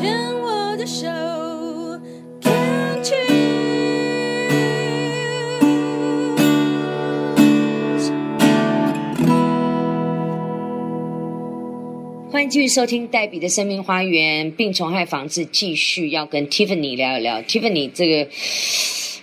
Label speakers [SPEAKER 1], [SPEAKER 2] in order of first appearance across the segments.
[SPEAKER 1] 牵我的手，Can't you？
[SPEAKER 2] 欢迎继续收听黛比的生命花园病虫害防治，继续要跟 Tiffany 聊一聊。Tiffany 这个，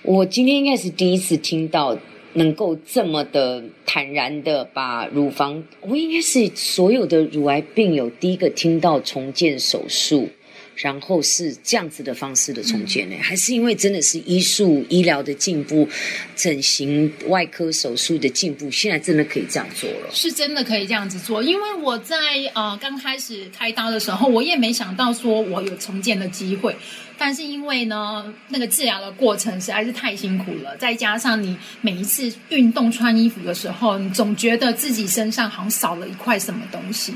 [SPEAKER 2] 我今天应该是第一次听到能够这么的坦然的把乳房，我应该是所有的乳癌病友第一个听到重建手术。然后是这样子的方式的重建呢，还是因为真的是医术医疗的进步，整形外科手术的进步，现在真的可以这样做了。
[SPEAKER 3] 是真的可以这样子做，因为我在呃刚开始开刀的时候，我也没想到说我有重建的机会，但是因为呢那个治疗的过程实在是太辛苦了，再加上你每一次运动穿衣服的时候，你总觉得自己身上好像少了一块什么东西，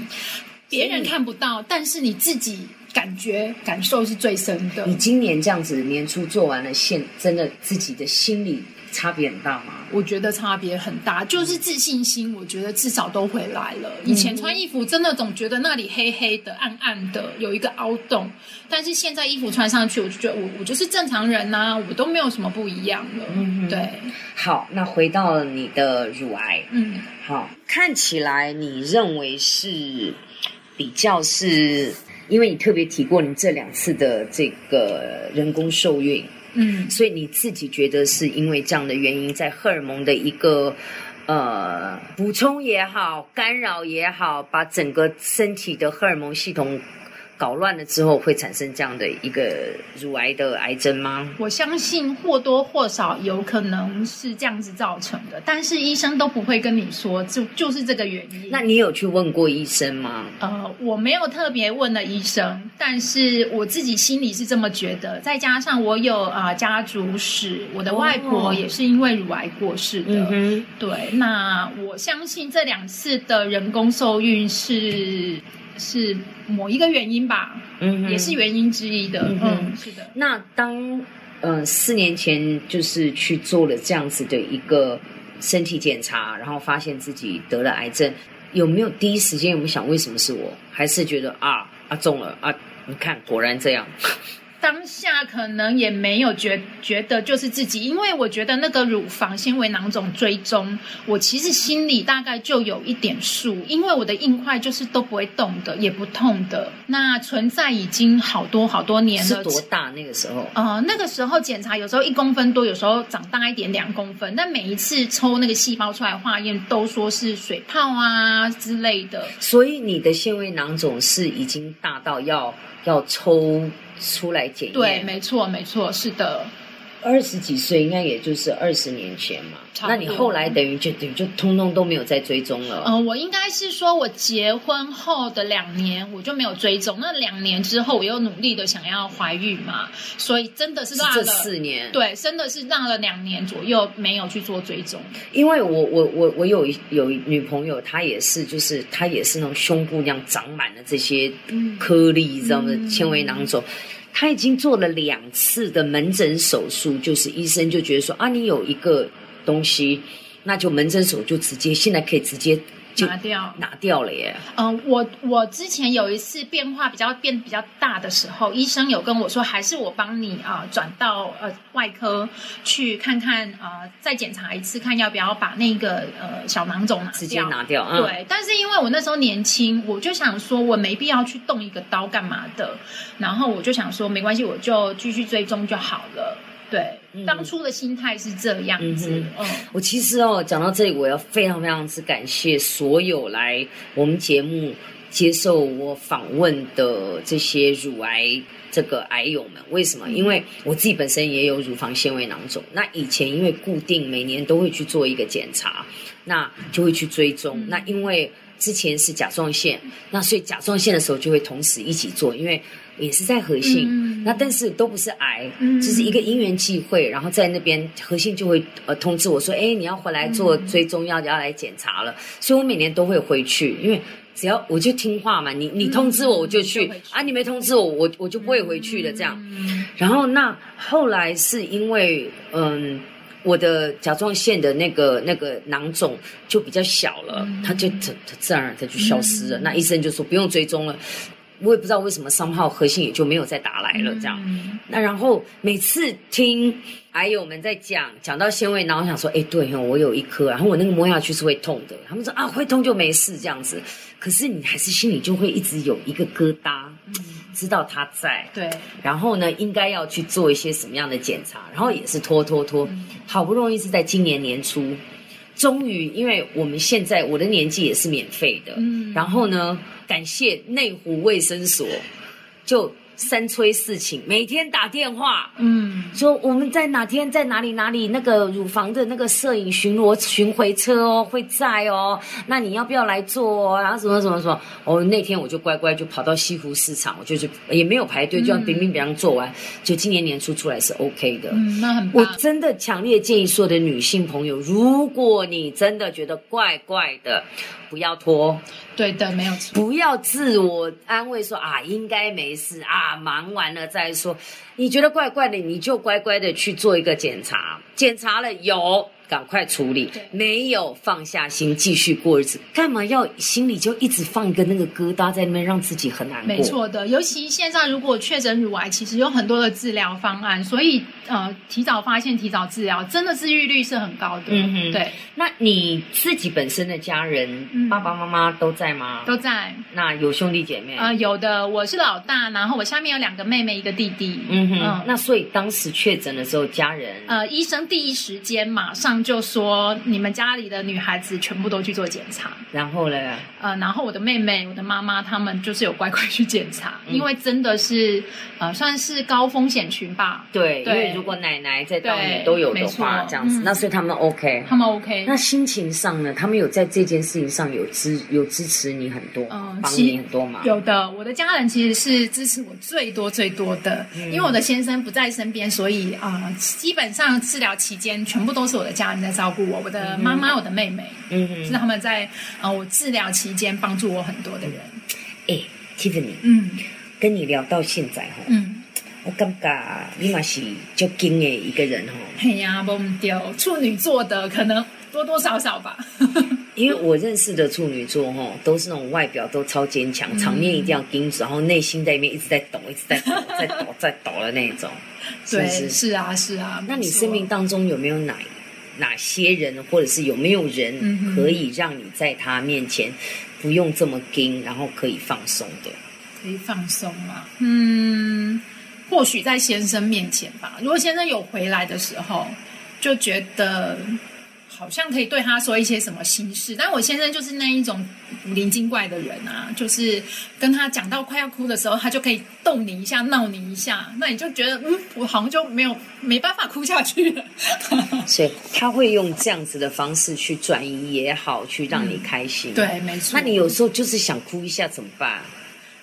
[SPEAKER 3] 别人看不到，但是你自己。感觉感受是最深的。
[SPEAKER 2] 你今年这样子年初做完了，现真的自己的心理差别很大吗？
[SPEAKER 3] 我觉得差别很大，就是自信心，我觉得至少都回来了。以前穿衣服真的总觉得那里黑黑的、暗暗的，有一个凹洞，但是现在衣服穿上去，我就觉得我我就是正常人呐，我都没有什么不一样了。嗯，对。
[SPEAKER 2] 好，那回到你的乳癌，嗯，好，看起来你认为是比较是。因为你特别提过你这两次的这个人工受孕，嗯，所以你自己觉得是因为这样的原因，在荷尔蒙的一个呃补充也好，干扰也好，把整个身体的荷尔蒙系统。搞乱了之后会产生这样的一个乳癌的癌症吗？
[SPEAKER 3] 我相信或多或少有可能是这样子造成的，但是医生都不会跟你说，就就是这个原因。
[SPEAKER 2] 那你有去问过医生吗？
[SPEAKER 3] 呃，我没有特别问了医生，但是我自己心里是这么觉得。再加上我有啊家族史，我的外婆也是因为乳癌过世的。对，那我相信这两次的人工受孕是。是某一个原因吧，嗯，也是原因之一的，嗯，是的。
[SPEAKER 2] 那当嗯四年前就是去做了这样子的一个身体检查，然后发现自己得了癌症，有没有第一时间有没有想为什么是我？还是觉得啊啊中了啊？你看果然这样。
[SPEAKER 3] 当下可能也没有觉觉得就是自己，因为我觉得那个乳房纤维囊肿追踪，我其实心里大概就有一点数，因为我的硬块就是都不会动的，也不痛的，那存在已经好多好多年了。
[SPEAKER 2] 是多大那个时候？
[SPEAKER 3] 呃，那个时候检查有时候一公分多，有时候长大一点两公分，但每一次抽那个细胞出来化验都说是水泡啊之类的。
[SPEAKER 2] 所以你的纤维囊肿是已经大到要要抽。出来检验，
[SPEAKER 3] 对，没错，没错，是的。
[SPEAKER 2] 二十几岁，应该也就是二十年前嘛。那你后来等于就等于就通通都没有再追踪了。
[SPEAKER 3] 嗯，我应该是说，我结婚后的两年我就没有追踪。那两年之后，我又努力的想要怀孕嘛，所以真的是落了
[SPEAKER 2] 四年。
[SPEAKER 3] 对，真的是让了两年左右没有去做追踪。
[SPEAKER 2] 因为我我我我有有女朋友，她也是，就是她也是那种胸部那样长满了这些颗粒，知道吗？纤维囊肿。他已经做了两次的门诊手术，就是医生就觉得说啊，你有一个东西，那就门诊手就直接现在可以直接。
[SPEAKER 3] 拿掉，
[SPEAKER 2] 拿掉了耶。
[SPEAKER 3] 嗯，我我之前有一次变化比较变比较大的时候，医生有跟我说，还是我帮你啊转到呃外科去看看啊，再检查一次，看要不要把那个呃小囊肿拿
[SPEAKER 2] 直接拿掉。
[SPEAKER 3] 对，但是因为我那时候年轻，我就想说我没必要去动一个刀干嘛的，然后我就想说没关系，我就继续追踪就好了。对，当初的心态是这样子。嗯，
[SPEAKER 2] 我其实哦，讲到这里，我要非常非常之感谢所有来我们节目接受我访问的这些乳癌这个癌友们。为什么？因为我自己本身也有乳房纤维囊肿。那以前因为固定每年都会去做一个检查，那就会去追踪。那因为之前是甲状腺，那所以甲状腺的时候就会同时一起做，因为。也是在核心，那但是都不是癌，只是一个因缘际会，然后在那边核心就会呃通知我说，哎，你要回来做追踪，要要来检查了，所以我每年都会回去，因为只要我就听话嘛，你你通知我我就去，啊，你没通知我，我我就不会回去的这样。然后那后来是因为嗯，我的甲状腺的那个那个囊肿就比较小了，它就它自然而然它就消失了，那医生就说不用追踪了。我也不知道为什么商号核心也就没有再打来了这样。
[SPEAKER 3] 嗯
[SPEAKER 2] 那然后每次听癌友们在讲讲到纤维，然后我想说，哎，对哦，我有一颗，然后我那个摸下去是会痛的。他们说啊，会痛就没事这样子，可是你还是心里就会一直有一个疙瘩，知道它在。
[SPEAKER 3] 对，
[SPEAKER 2] 然后呢，应该要去做一些什么样的检查，然后也是拖拖拖，好不容易是在今年年初，终于，因为我们现在我的年纪也是免费的，
[SPEAKER 3] 嗯。
[SPEAKER 2] 然后呢，感谢内湖卫生所，就三催四请，每天打电话，
[SPEAKER 3] 嗯
[SPEAKER 2] 说我们在哪天在哪里哪里那个乳房的那个摄影巡逻巡回车哦会在哦，那你要不要来做哦？然后什么什么什么，哦那天我就乖乖就跑到西湖市场，我就去也没有排队，就这样冰冰冰做完，就今年年初出来是 OK 的。
[SPEAKER 3] 嗯，那很棒。
[SPEAKER 2] 我真的强烈建议所有的女性朋友，如果你真的觉得怪怪的，不要拖，
[SPEAKER 3] 对的，没有错。
[SPEAKER 2] 不要自我安慰说啊，应该没事啊，忙完了再说。你觉得怪怪的，你就乖乖的去做一个检查，检查了有。赶快处理
[SPEAKER 3] 对，
[SPEAKER 2] 没有放下心继续过日子，干嘛要心里就一直放一个那个疙瘩在那边，让自己很难过？
[SPEAKER 3] 没错的，尤其现在如果确诊乳癌，其实有很多的治疗方案，所以呃，提早发现、提早治疗，真的治愈率是很高的。
[SPEAKER 2] 嗯哼
[SPEAKER 3] 对，
[SPEAKER 2] 那你自己本身的家人，
[SPEAKER 3] 嗯
[SPEAKER 2] 爸爸妈妈都在吗？
[SPEAKER 3] 都在。
[SPEAKER 2] 那有兄弟姐妹？
[SPEAKER 3] 呃，有的，我是老大，然后我下面有两个妹妹，一个弟弟。
[SPEAKER 2] 嗯哼，那所以当时确诊的时候，家人
[SPEAKER 3] 呃，医生第一时间马上就说，你们家里的女孩子全部都去做检查。
[SPEAKER 2] 然后呢？
[SPEAKER 3] 呃，然后我的妹妹、我的妈妈，他们就是有乖乖去检查，
[SPEAKER 2] 嗯
[SPEAKER 3] 因为真的是呃，算是高风险群吧。
[SPEAKER 2] 对，因
[SPEAKER 3] 对
[SPEAKER 2] 为如果奶奶在到
[SPEAKER 3] 对
[SPEAKER 2] 你都有的话，这样子，
[SPEAKER 3] 嗯
[SPEAKER 2] 那所以他们 OK。
[SPEAKER 3] 他们 OK。
[SPEAKER 2] 那心情上呢？他们有在这件事情上有支有支持你很多，帮
[SPEAKER 3] 嗯帮
[SPEAKER 2] 你很多吗。
[SPEAKER 3] 有的，我的家人其实是支持我最多最多的，
[SPEAKER 2] 嗯
[SPEAKER 3] 因为我的先生不在身边，所以啊、呃基本上治疗期间全部都是我的家人在照顾我，我的妈妈、我的妹妹，
[SPEAKER 2] 嗯哼，
[SPEAKER 3] 是他们在呃我治疗期间帮助我很多的人。
[SPEAKER 2] 哎，Tiffany，
[SPEAKER 3] 嗯
[SPEAKER 2] 跟你聊到现在哈，
[SPEAKER 3] 嗯，
[SPEAKER 2] 我感觉你嘛是就精的一个人哈，
[SPEAKER 3] 嘿呀，不丢，处女座的可能多多少少吧。
[SPEAKER 2] 因为我认识的处女座哈，都是那种外表都超坚强，场面一定要盯着，然后内心在里面一直在抖，一直在抖，在抖，在抖的那种，是
[SPEAKER 3] 对？
[SPEAKER 2] 是
[SPEAKER 3] 啊，是啊。
[SPEAKER 2] 那你生命当中有没有哪哪些人，或者是有没有人可以让你在他面前不用这么盯，然后可以放松的？
[SPEAKER 3] 可以放松吗？嗯，或许在先生面前吧。如果先生有回来的时候，就觉得好像可以对他说一些什么心事。但我先生就是那一种古灵精怪的人啊，就是跟他讲到快要哭的时候，他就可以逗你一下、闹你一下，那你就觉得嗯，我好像就没有没办法哭下去了。
[SPEAKER 2] 所以他会用这样子的方式去转移也好，去让你开心。。
[SPEAKER 3] 对，没错。
[SPEAKER 2] 那你有时候就是想哭一下怎么办？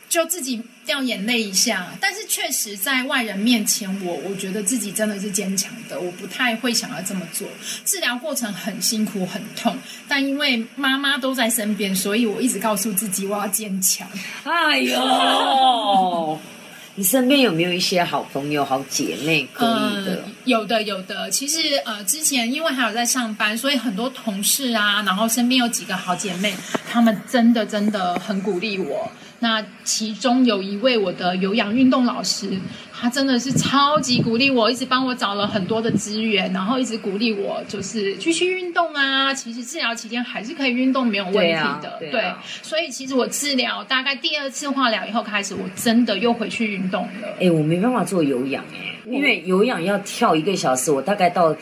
[SPEAKER 3] 就自己掉眼泪一下，但是确实在外人面前我，我觉得自己真的是坚强的，我不太会想要这么做。治疗过程很辛苦很痛，但因为妈妈都在身边，所以我一直告诉自己我要坚强。
[SPEAKER 2] 哎呦，你身边有没有一些好朋友、好姐妹可以的？
[SPEAKER 3] 嗯，有的有的。其实呃，之前因为还有在上班，所以很多同事啊，然后身边有几个好姐妹，她们真的真的很鼓励我。那其中有一位我的有氧运动老师，他真的是超级鼓励我，一直帮我找了很多的资源，然后一直鼓励我，就是继续运动啊。其实治疗期间还是可以运动，没有问题的。
[SPEAKER 2] 对啊对啊
[SPEAKER 3] 所以其实我治疗大概第二次化疗以后开始，我真的又回去运动了。
[SPEAKER 2] 哎、我没办法做有氧哎、因为有氧要跳一个小时，我大概到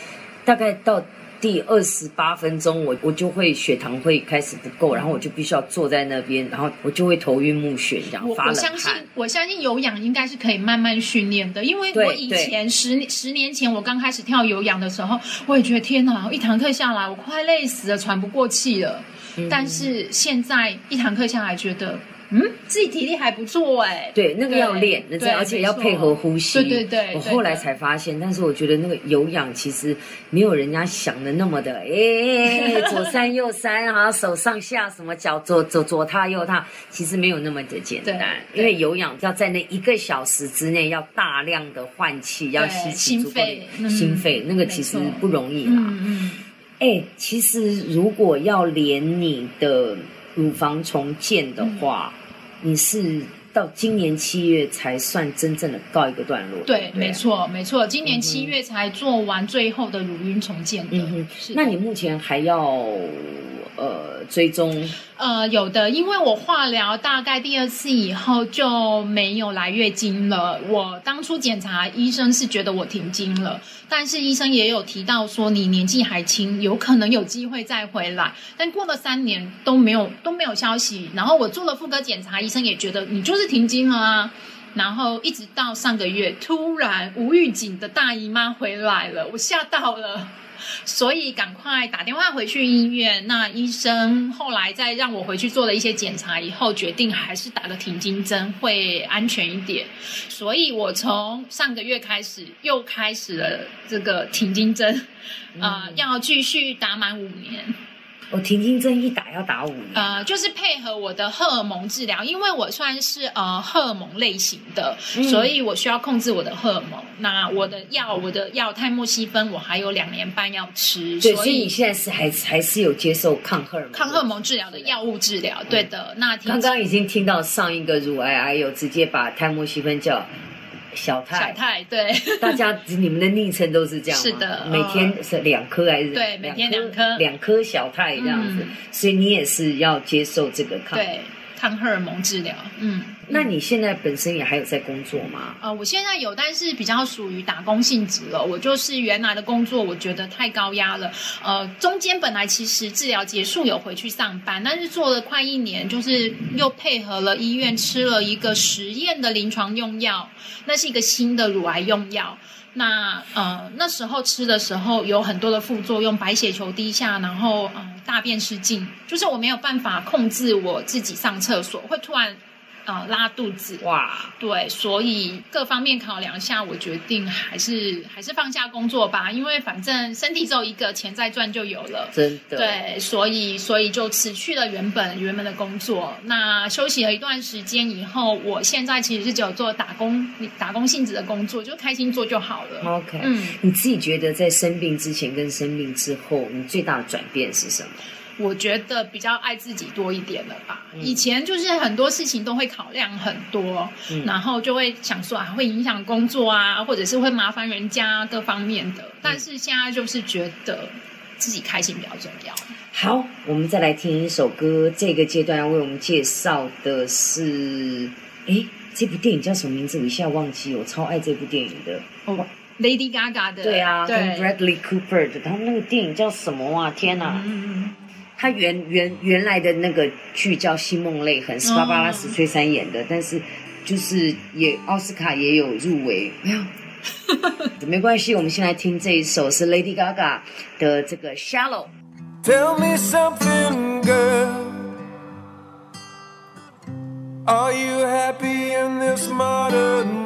[SPEAKER 2] 大概到第二十八分钟，我我就会血糖会开始不够，然后我就必须要坐在那边，然后我就会头晕目眩，这样
[SPEAKER 3] 我
[SPEAKER 2] 发冷
[SPEAKER 3] 我相信。，我相信有氧应该是可以慢慢训练的，因为我以前十十年前我刚开始跳有氧的时候，我也觉得天哪，一堂课下来我快累死了，喘不过气了。
[SPEAKER 2] 嗯
[SPEAKER 3] 但是现在一堂课下来，觉得嗯，自己体力还不错哎。
[SPEAKER 2] 对，那个要练，那
[SPEAKER 3] 对
[SPEAKER 2] 而且要配合呼吸。
[SPEAKER 3] 对对
[SPEAKER 2] 我后来才发现，但是我觉得那个有氧其实没有人家想的那么的，哎，左三右三啊，手上下什么脚左左左踏右踏，其实没有那么的简单。因为有氧要在那一个小时之内要大量的换气，要吸气
[SPEAKER 3] 心肺嗯
[SPEAKER 2] 心肺，那个其实不容易啦。
[SPEAKER 3] 嗯嗯，
[SPEAKER 2] 哎、其实如果要连你的乳房重建的话，你是到今年七月才算真正的告一个段落。
[SPEAKER 3] 对，
[SPEAKER 2] 不
[SPEAKER 3] 没。错，没错。今年七月才做完最后的乳晕重建的。
[SPEAKER 2] 嗯哼那你目前还要呃追踪？
[SPEAKER 3] 呃，有的，因为我化疗大概第二次以后就没有来月经了。我当初检查，医生是觉得我停经了，但是医生也有提到说你年纪还轻，有可能有机会再回来。但过了三年都没有都没有消息，然后我做了妇科检查，医生也觉得你就是停经了啊。然后一直到上个月，突然无预警的大姨妈回来了，我吓到了。所以赶快打电话回去医院。那医生后来再让我回去做了一些检查以后，决定还是打个停经针会安全一点。所以我从上个月开始又开始了这个停经针，呃，要继续打满五年。
[SPEAKER 2] 我停经针一打要打五年。
[SPEAKER 3] 呃，就是配合我的荷尔蒙治疗，因为我算是呃荷尔蒙类型的，
[SPEAKER 2] 嗯
[SPEAKER 3] 所以我需要控制我的荷尔蒙。那我的药，我的药泰莫西芬，我还有两年半要吃，
[SPEAKER 2] 对，
[SPEAKER 3] 所
[SPEAKER 2] 所以你现在是还还是有接受抗荷尔蒙
[SPEAKER 3] 抗荷尔蒙治疗的药物治疗，对的。那停
[SPEAKER 2] 刚刚已经听到上一个乳癌癌友直接把泰莫西芬叫小
[SPEAKER 3] 小
[SPEAKER 2] 泰，
[SPEAKER 3] 对。
[SPEAKER 2] 大家你们的昵称都是这样吗？
[SPEAKER 3] 是的
[SPEAKER 2] 每天是两颗还是？
[SPEAKER 3] 对每天
[SPEAKER 2] 两
[SPEAKER 3] 两颗
[SPEAKER 2] 两颗小泰这样子
[SPEAKER 3] 嗯，
[SPEAKER 2] 所以你也是要接受这个抗。
[SPEAKER 3] 对，抗荷尔蒙治疗，嗯。
[SPEAKER 2] 那你现在本身也还有在工作吗？
[SPEAKER 3] 呃，我现在有，但是比较属于打工性质了。我就是原来的工作，我觉得太高压了。呃，中间本来其实治疗结束有回去上班，但是做了快一年，就是又配合了医院吃了一个实验的临床用药，那是一个新的乳癌用药。那呃那时候吃的时候有很多的副作用，白血球低下，然后呃大便失禁，就是我没有办法控制我自己上厕所，会突然呃拉肚子。
[SPEAKER 2] 哇，
[SPEAKER 3] 对，所以各方面考量下，我决定还是还是放下工作吧，因为反正身体只有一个，钱再赚就有了。
[SPEAKER 2] 真的。，
[SPEAKER 3] 对，所以所以就辞去了原本原本的工作。那休息了一段时间以后，我现在其实是只有做打工打工性质的工作，就开心做就好了。
[SPEAKER 2] OK，
[SPEAKER 3] 嗯，
[SPEAKER 2] 你自己觉得在生病之前跟生病之后，你最大的转变是什么？
[SPEAKER 3] 我觉得比较爱自己多一点了吧。
[SPEAKER 2] 嗯
[SPEAKER 3] 以前就是很多事情都会考量很多，
[SPEAKER 2] 嗯
[SPEAKER 3] 然后就会想说啊，会影响工作啊，或者是会麻烦人家各方面的。但是现在就是觉得自己开心比较重要。
[SPEAKER 2] 好，我们再来听一首歌。这个阶段要为我们介绍的是，诶，这部电影叫什么名字？我一下忘记，我超爱这部电影的。
[SPEAKER 3] 哦，Lady Gaga 的，
[SPEAKER 2] 对啊，跟
[SPEAKER 3] 对
[SPEAKER 2] ，Bradley Cooper 的，他们那个电影叫什么啊？天哪！
[SPEAKER 3] 嗯，
[SPEAKER 2] 他原原原来的那个剧叫《星梦泪痕》，是芭芭拉史翠珊演的，但是就是也奥斯卡也有入围。没有，没关系，我们先来听这一首是 Lady Gaga 的这个《Shallow》。
[SPEAKER 1] Tell me something, girl. Are you happy in this modern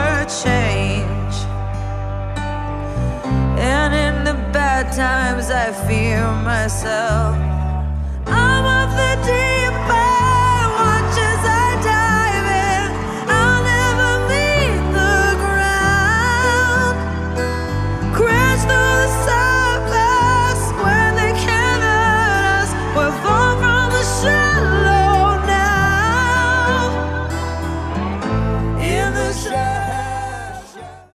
[SPEAKER 4] times I fear myself. I'm of the deep.